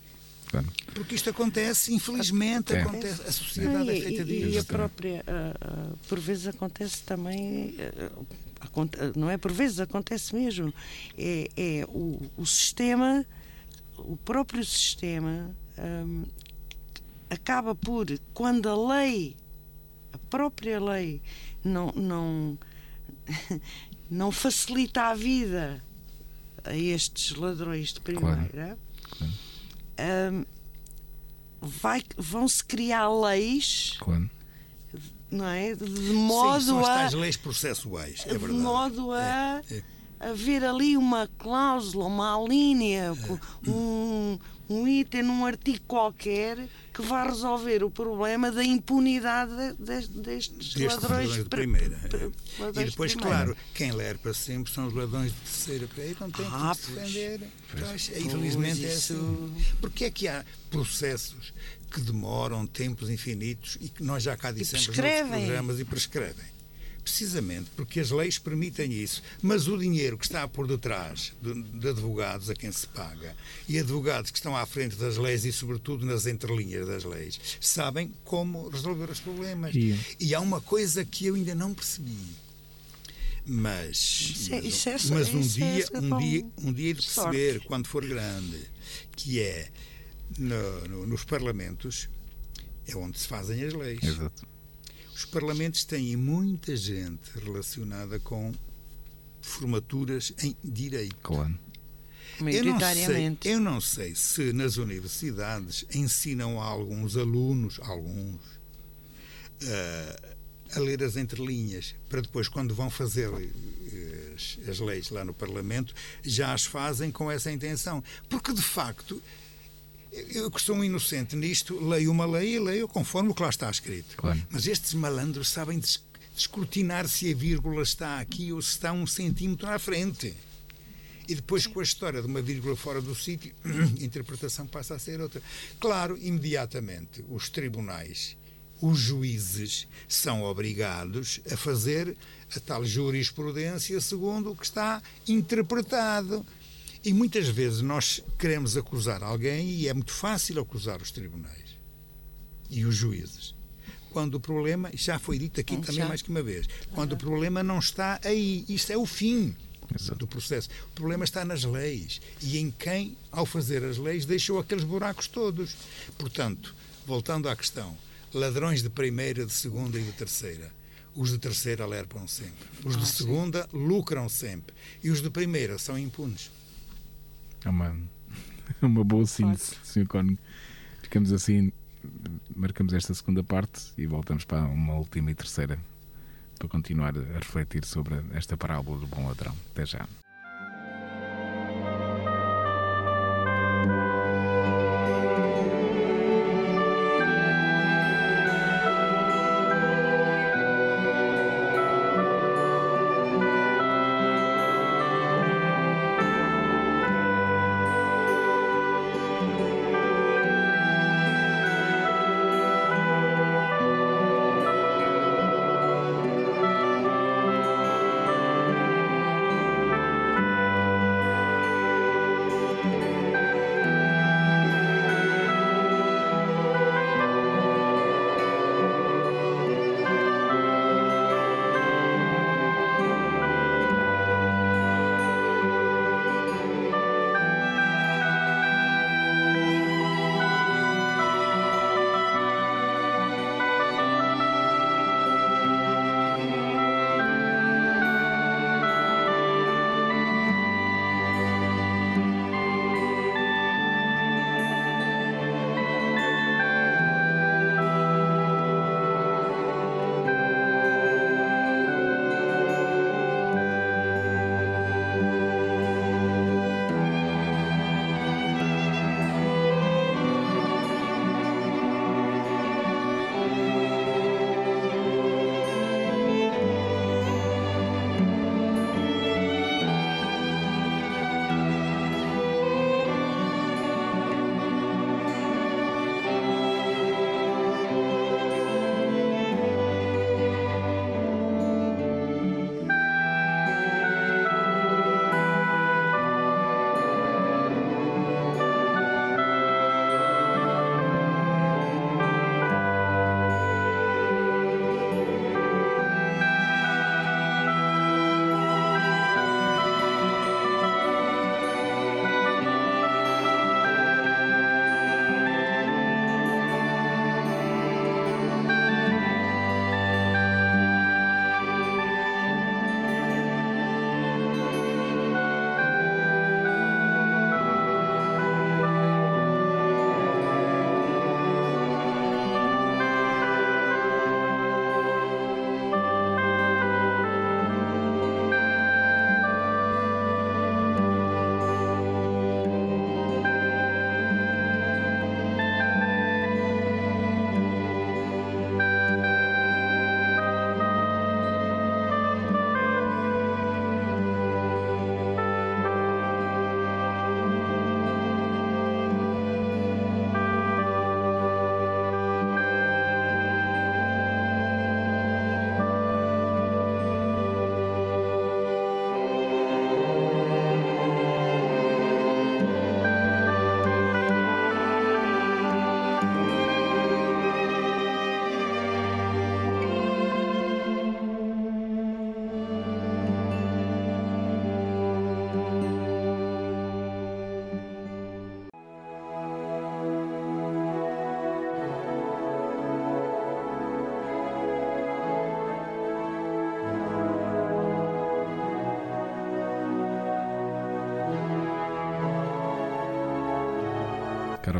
Claro. porque isto acontece, infelizmente, É. acontece. A sociedade Ah, é e, feita e- disso. e a Exatamente. própria, ah, ah, por vezes acontece também, ah, aconte- não é por vezes, acontece mesmo. É, é o, o sistema, o próprio sistema ahm, acaba por, quando a lei, a própria lei, não, não, [laughs] não facilita a vida a estes ladrões de primeira. Ahm, vai- vão-se criar leis Claro. não é? De Sim, modo são as a tais leis processuais, é de verdade. modo a É, é. Haver ali uma cláusula, uma linha, É. um, um item num artigo qualquer que vai resolver o problema da impunidade de- de- destes Destes ladrões, de primeira. é. ladrões E de depois, primeira. claro, quem ler para sempre são os ladrões de terceira. Aí não tem Ah, que se pois. defender. Pois, é, infelizmente é isso- assim. Porque é que há processos que demoram tempos infinitos e que nós já cá dissemos nos programas e prescrevem? Precisamente porque as leis permitem isso. Mas o dinheiro que está por detrás de, de advogados a quem se paga e advogados que estão à frente das leis e, sobretudo, nas entrelinhas das leis, sabem como resolver os problemas. E- E há uma coisa que eu ainda não percebi. Mas, Isso é- mas, isso é- mas um, é dia, essa um, dia, um dia de sorte. perceber, quando for grande, que é no- no- nos parlamentos é onde se fazem as leis. Exato. Os parlamentos têm muita gente relacionada com formaturas em direito. Claro. Eu não, sei, eu não sei se nas universidades ensinam a alguns alunos, alguns, eh, a ler as entrelinhas, para depois, quando vão fazer eh, as, as leis lá no Parlamento, já as fazem com essa intenção. Porque, de facto, eu que sou um inocente nisto, leio uma lei e leio conforme o que lá está escrito. Claro. Mas estes malandros sabem descortinar se a vírgula está aqui ou se está um centímetro à frente. E depois, com a história de uma vírgula fora do sítio, [clears throat] a interpretação passa a ser outra. Claro, imediatamente, os tribunais, os juízes, são obrigados a fazer a tal jurisprudência segundo o que está interpretado. E muitas vezes nós queremos acusar alguém e é muito fácil acusar os tribunais e os juízes. Quando o problema, já foi dito aqui Hum, também já. mais que uma vez, quando o problema não está aí, isto é o fim Exato. do processo. O problema está nas leis e em quem, ao fazer as leis, deixou aqueles buracos todos. Portanto, voltando à questão, ladrões de primeira, de segunda e de terceira. Os de terceira alertam sempre. Os de Ah, sim. segunda lucram sempre. E os de primeira são impunes. É uma, [laughs] uma boa síntese, Sr. Cónigo. Ficamos assim, marcamos esta segunda parte e voltamos para uma última e terceira para continuar a refletir sobre esta parábola do bom ladrão. Até já.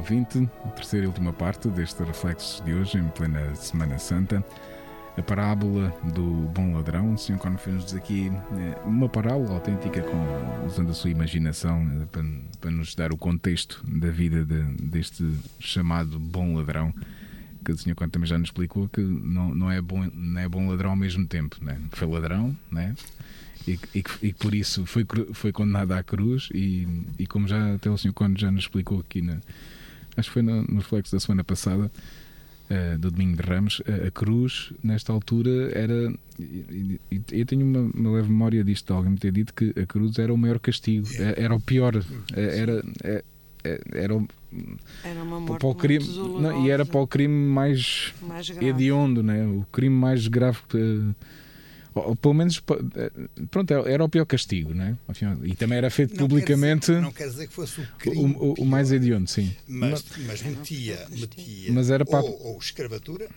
Ouvinte, terceira e última parte deste Reflexos de hoje, em plena Semana Santa. a parábola do bom ladrão. O Sr. Corno fez-nos aqui eh, uma parábola autêntica, com, usando a sua imaginação, eh, para, para nos dar o contexto da vida de, deste chamado bom ladrão. Que o Sr. Corno também já nos explicou que não, não, é, bom, não é bom ladrão ao mesmo tempo. Né? Foi ladrão, né? E, e, e, por isso foi, foi condenado à cruz. E, e como já até o Sr. Corno já nos explicou aqui, na, acho que foi no, no reflexo da semana passada uh, do Domingo de Ramos, uh, a cruz, nesta altura, era. E, e, eu tenho uma, uma, leve memória disto, de alguém me ter dito que a cruz era o maior castigo, era, é, era o pior, eh, era. era era, era uma morte para o crime, não, e era para o crime mais, mais hediondo, né? o crime mais grave ou, pelo menos, eh, pronto, era o pior castigo, não é? E também era feito não publicamente. Quer dizer, não quer dizer que fosse o crime. O, o, o mais hediondo, sim. Mas, mas metia, metia mas era para... ou, ou escravatura,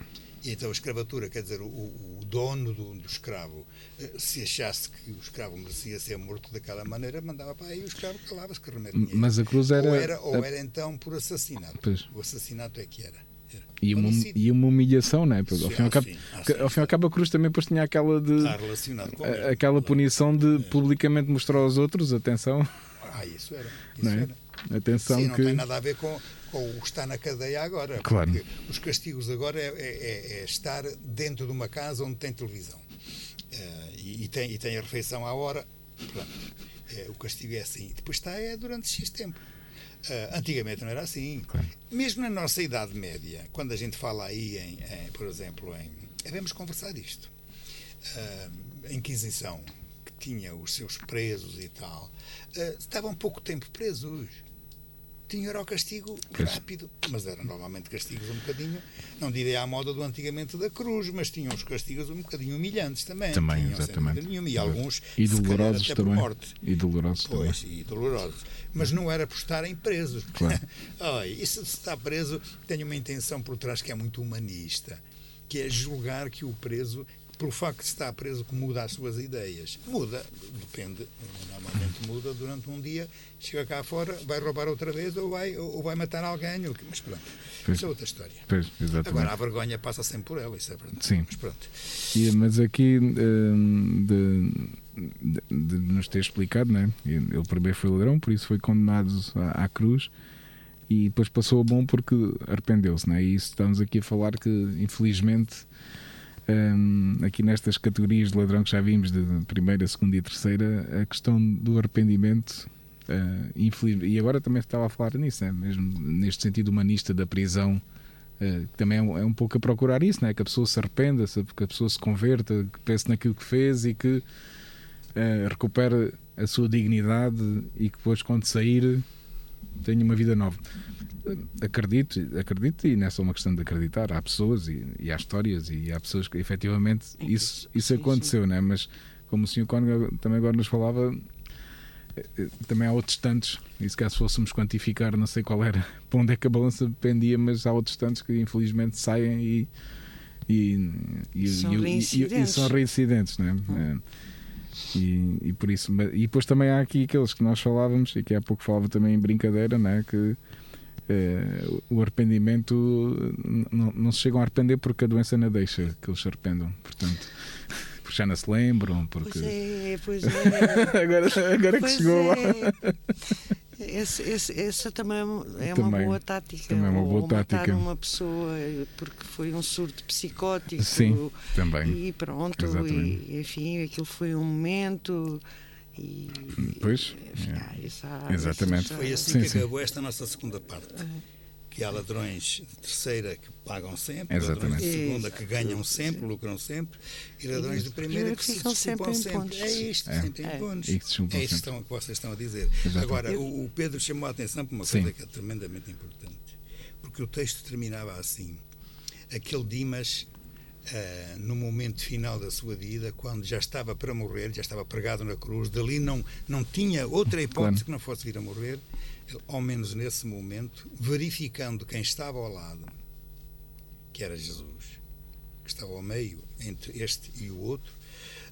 e então a escravatura, quer dizer, o, o dono do, do, escravo, eh, se achasse que o escravo merecia ser morto daquela maneira, mandava para aí o escravo calava-se que remédio Mas a cruz era. Ou era, ou era então por assassinato. Pois. O assassinato é que era. E uma, e uma humilhação, não é? Porque, ao, fim, ao, cabo, ao fim ao cabo, a cruz também depois tinha aquela de. a, aquela punição de publicamente mostrar aos outros, atenção. Ah, isso era. Isso não é? era. Atenção Sim, que. não tem nada a ver com, com o estar na cadeia agora. Claro. Os castigos agora é, é, é, estar dentro de uma casa onde tem televisão. Uh, e, e, tem, e tem a refeição à hora. Pronto. É, o castigo é assim. Depois está é durante X tempo. Uh, antigamente não era assim. Claro. Mesmo na nossa Idade Média, quando a gente fala aí, em, em por exemplo, em. Devemos conversar disto. Uh, a Inquisição, que tinha os seus presos e tal, uh, estavam pouco tempo presos tinha era o castigo rápido, mas eram normalmente castigos um bocadinho, não direi à moda do antigamente da cruz, mas tinham os castigos um bocadinho humilhantes também. Também, exatamente. Nenhuma, e alguns e dolorosos também. E dolorosos pois, também. E dolorosos. Mas não era por estarem presos. Claro. [laughs] oh, e se está preso, tem uma intenção por trás que é muito humanista, que é julgar que o preso pelo facto de estar preso que muda as suas ideias. Muda, depende, normalmente muda durante um dia, chega cá fora, vai roubar outra vez ou vai, ou vai matar alguém, mas pronto, pois, isso é outra história. Pois, Agora a vergonha passa sempre por ela, isso é verdade. Sim. Mas pronto. E, mas aqui hum, de, de, de, nos ter explicado, né? ele primeiro foi ladrão, por isso foi condenado à, à cruz e depois passou a bom porque arrependeu-se, né? E isso estamos aqui a falar que infelizmente um, aqui nestas categorias de ladrão que já vimos, de primeira, segunda e terceira, a questão do arrependimento. Uh, infeliz... E agora também estava a falar nisso, né? mesmo neste sentido humanista da prisão, uh, também é um, é um, pouco a procurar isso, né? que a pessoa se arrependa, que a pessoa se converta, que pense naquilo que fez e que uh, recupere a sua dignidade e que depois, quando sair, tenha uma vida nova acredito, acredito, e não é só uma questão de acreditar, há pessoas e, e há histórias e há pessoas que efetivamente isso, isso aconteceu, né? mas como o Sr. Cónigo também agora nos falava, eh, eh, também há outros tantos, e se caso fôssemos quantificar, não sei qual era, [laughs] para onde é que a balança pendia, mas há outros tantos que infelizmente saem e, e, e, são, e, e, são reincidentes. Né? Hum. E, e por isso, e depois também há aqui aqueles que nós falávamos, e que há pouco falava também em brincadeira, né? que Uh, o arrependimento não, não, se chegam a arrepender porque a doença não deixa que eles se arrependam, portanto, porque já não se lembram. Porque... Pois é, pois é. [laughs] agora agora pois que chegou é. lá. [laughs] Esse, esse, essa também é também, uma boa tática. Também é uma boa ou tática. matar uma pessoa porque foi um surto psicótico. Sim, também. E pronto, e, enfim, aquilo foi um momento. E, pois. É. Exatamente. Foi assim sim, que sim. acabou esta nossa segunda parte. Que há ladrões de terceira que pagam sempre, Exatamente. ladrões de segunda que ganham sempre, lucram sempre, e ladrões de primeira que se desculpam sempre. É isto, é. sempre impunes. É, é isso que, estão, que vocês estão a dizer. Exatamente. Agora, o, o, Pedro chamou a atenção para uma coisa que é tremendamente importante. Porque o texto terminava assim. Aquele Dimas Uh, no momento final da sua vida, quando já estava para morrer, já estava pregado na cruz, dali não, não tinha outra hipótese claro. que não fosse vir a morrer, ao menos nesse momento, verificando quem estava ao lado, que era Jesus, que estava ao meio entre este e o outro,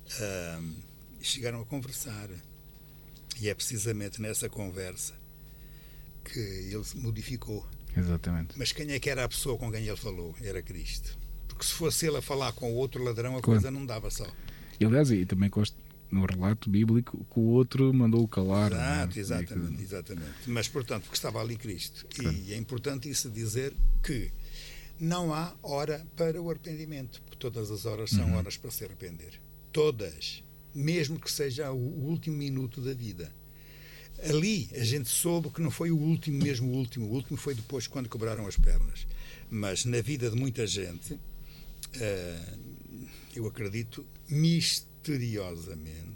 uh, chegaram a conversar. E é precisamente nessa conversa que ele se modificou. Exatamente. Mas quem é que era a pessoa com quem ele falou? Era Cristo porque se fosse ele a falar com o outro ladrão, a Claro. coisa não dava só. E aliás, e também consta no relato bíblico que o outro mandou-o calar. é? Exato, exatamente, exatamente. Mas, portanto, porque estava ali Cristo. E é importante isso dizer que não há hora para o arrependimento, porque todas as horas são horas para se arrepender. Todas. Mesmo que seja o último minuto da vida. Ali a gente soube que não foi o último, mesmo o último. O último foi depois, quando quebraram as pernas. Mas na vida de muita gente, eh, eu acredito misteriosamente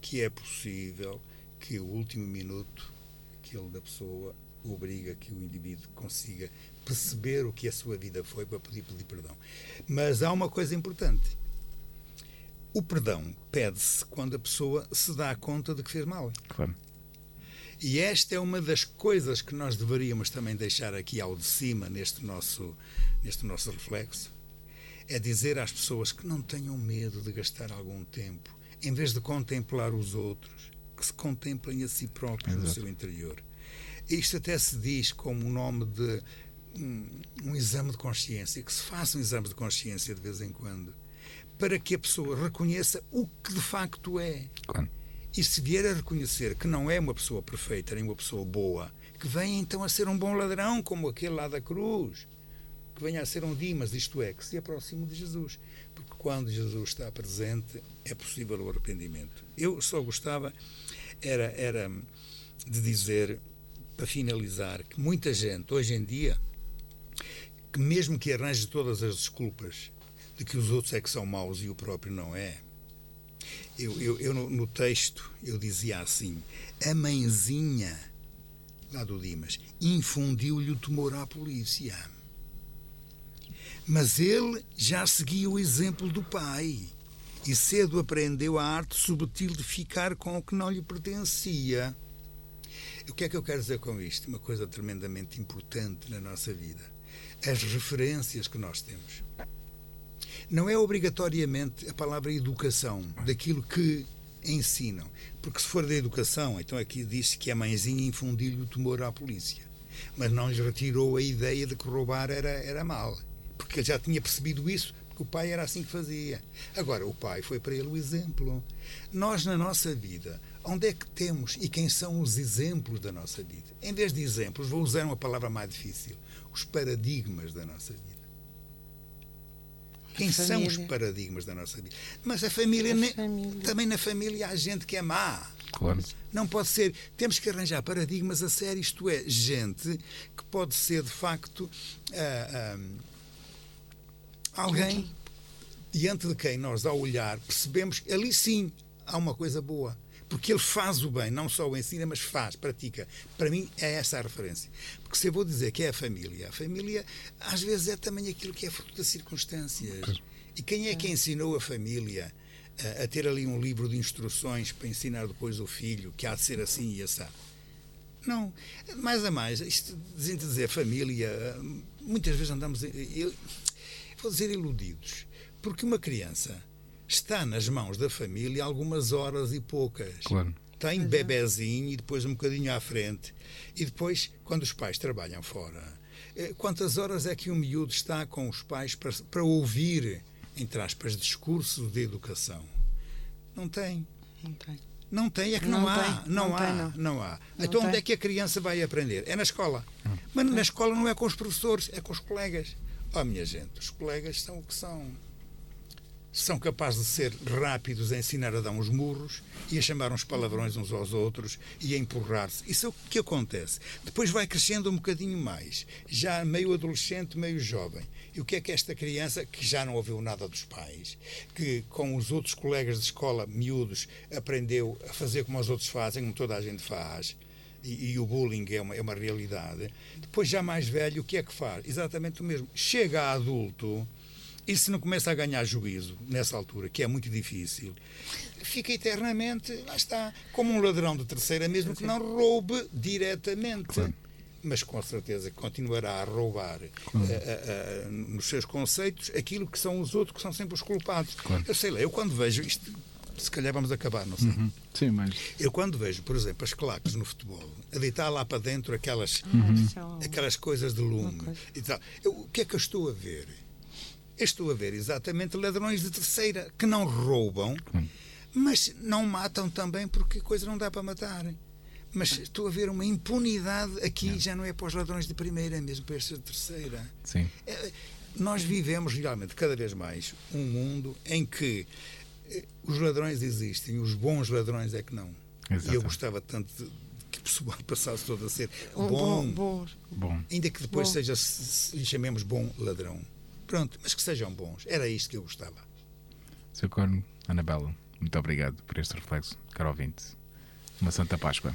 que é possível que o último minuto, aquele da pessoa, obriga que o indivíduo consiga perceber o que a sua vida foi para poder pedir perdão. Mas há uma coisa importante. O perdão pede-se quando a pessoa se dá conta de que fez mal. Claro. E esta é uma das coisas que nós deveríamos também deixar aqui ao de cima neste nosso, neste nosso reflexo. É dizer às pessoas que não tenham medo de gastar algum tempo, em vez de contemplar os outros, que se contemplem a si próprios no Exato. seu interior. Isto até se diz como o nome de um, um exame de consciência, que se faça um exame de consciência de vez em quando, para que a pessoa reconheça o que de facto é. Claro. E se vier a reconhecer que não é uma pessoa perfeita, nem uma pessoa boa, que venha então a ser um bom ladrão, como aquele lá da cruz, que venha a ser um Dimas, isto é, que se aproxime de Jesus. Porque quando Jesus está presente, é possível o arrependimento. Eu só gostava, era, era de dizer, para finalizar, que muita gente, hoje em dia, que mesmo que arranje todas as desculpas de que os outros é que são maus e o próprio não é, eu, eu, eu no, no texto eu dizia assim: a mãezinha lá do Dimas infundiu-lhe o temor à polícia. Mas ele já seguia o exemplo do pai e cedo aprendeu a arte subtil de ficar com o que não lhe pertencia. O que é que eu quero dizer com isto? Uma coisa tremendamente importante na nossa vida. As referências que nós temos. Não é obrigatoriamente a palavra educação, daquilo que ensinam. Porque se for da educação, então aqui diz que a mãezinha infundiu-lhe o temor à polícia. Mas não lhes retirou a ideia de que roubar era, era mal. Porque ele já tinha percebido isso, porque o pai era assim que fazia. Agora, o pai foi para ele o exemplo. Nós, na nossa vida, onde é que temos e quem são os exemplos da nossa vida? Em vez de exemplos, vou usar uma palavra mais difícil: os paradigmas da nossa vida. Quem são os paradigmas da nossa vida? Mas a família, A família. também na família há gente que é má. Claro. Não pode ser. Temos que arranjar paradigmas a sério, isto é, gente que pode ser de facto ah, ah, alguém diante de quem nós, ao olhar, percebemos que ali sim há uma coisa boa. Porque ele faz o bem, não só o ensina, mas faz, pratica. Para mim é essa a referência. Porque se eu vou dizer que é a família, a família às vezes é também aquilo que é fruto das circunstâncias. E quem é que ensinou a família a, a ter ali um livro de instruções para ensinar depois o filho que há de ser assim e assado? Não. Mais a mais, isto dizer família, muitas vezes andamos, eu, vou dizer, iludidos. Porque uma criança está nas mãos da família algumas horas e poucas. Claro. Tem bebezinho e depois um bocadinho à frente. E depois, quando os pais trabalham fora, eh, quantas horas é que o miúdo está com os pais para, para ouvir, entre aspas, discursos de educação? Não tem. Não tem. Não tem, é que não, Não há. tem, não, não há. tem, não. não há. Então onde tem. é que a criança vai aprender? É na escola. Mas na escola não é com os professores, é com os colegas. Oh, minha gente, os colegas são o que são. São capazes de ser rápidos a ensinar a dar uns murros e a chamar uns palavrões uns aos outros e a empurrar-se. Isso é o que acontece. Depois vai crescendo um bocadinho mais, já meio adolescente, meio jovem. E o que é que esta criança, que já não ouviu nada dos pais, que com os outros colegas de escola miúdos aprendeu a fazer como os outros fazem, como toda a gente faz, e, e o bullying é uma, é uma realidade, depois já mais velho, o que é que faz? Exatamente o mesmo. Chega a adulto e se não começa a ganhar juízo nessa altura, que é muito difícil, fica eternamente, lá está, como um ladrão de terceira, mesmo que não roube diretamente. Mas com certeza continuará a roubar eh, eh, eh, nos seus conceitos aquilo que são os outros, que são sempre os culpados. Claro. Eu sei lá, eu quando vejo isto, se calhar vamos acabar, não sei. Uhum. Sim, mas. Eu quando vejo, por exemplo, as claques no futebol, a deitar lá para dentro aquelas, Ah, isso é um- aquelas coisas de lume coisa. e tal, eu- o que é que eu estou a ver? estou a ver exatamente ladrões de terceira que não roubam, mas não matam também porque a coisa não dá para matar. Mas estou a ver uma impunidade aqui, já não é para os ladrões de primeira, é mesmo para estes de terceira. Sim. É, nós vivemos realmente cada vez mais um mundo em que os ladrões existem, os bons ladrões é que não. Exato. E eu gostava tanto de, que o pessoal [laughs] passasse todo a ser Um bom, bom, Bom, ainda que depois Bom. seja, se- se lhe chamemos bom ladrão. Pronto, mas que sejam bons. Era isto que eu gostava. Sr. Corno, Anabela, muito obrigado por este reflexo, caro ouvinte. Uma Santa Páscoa.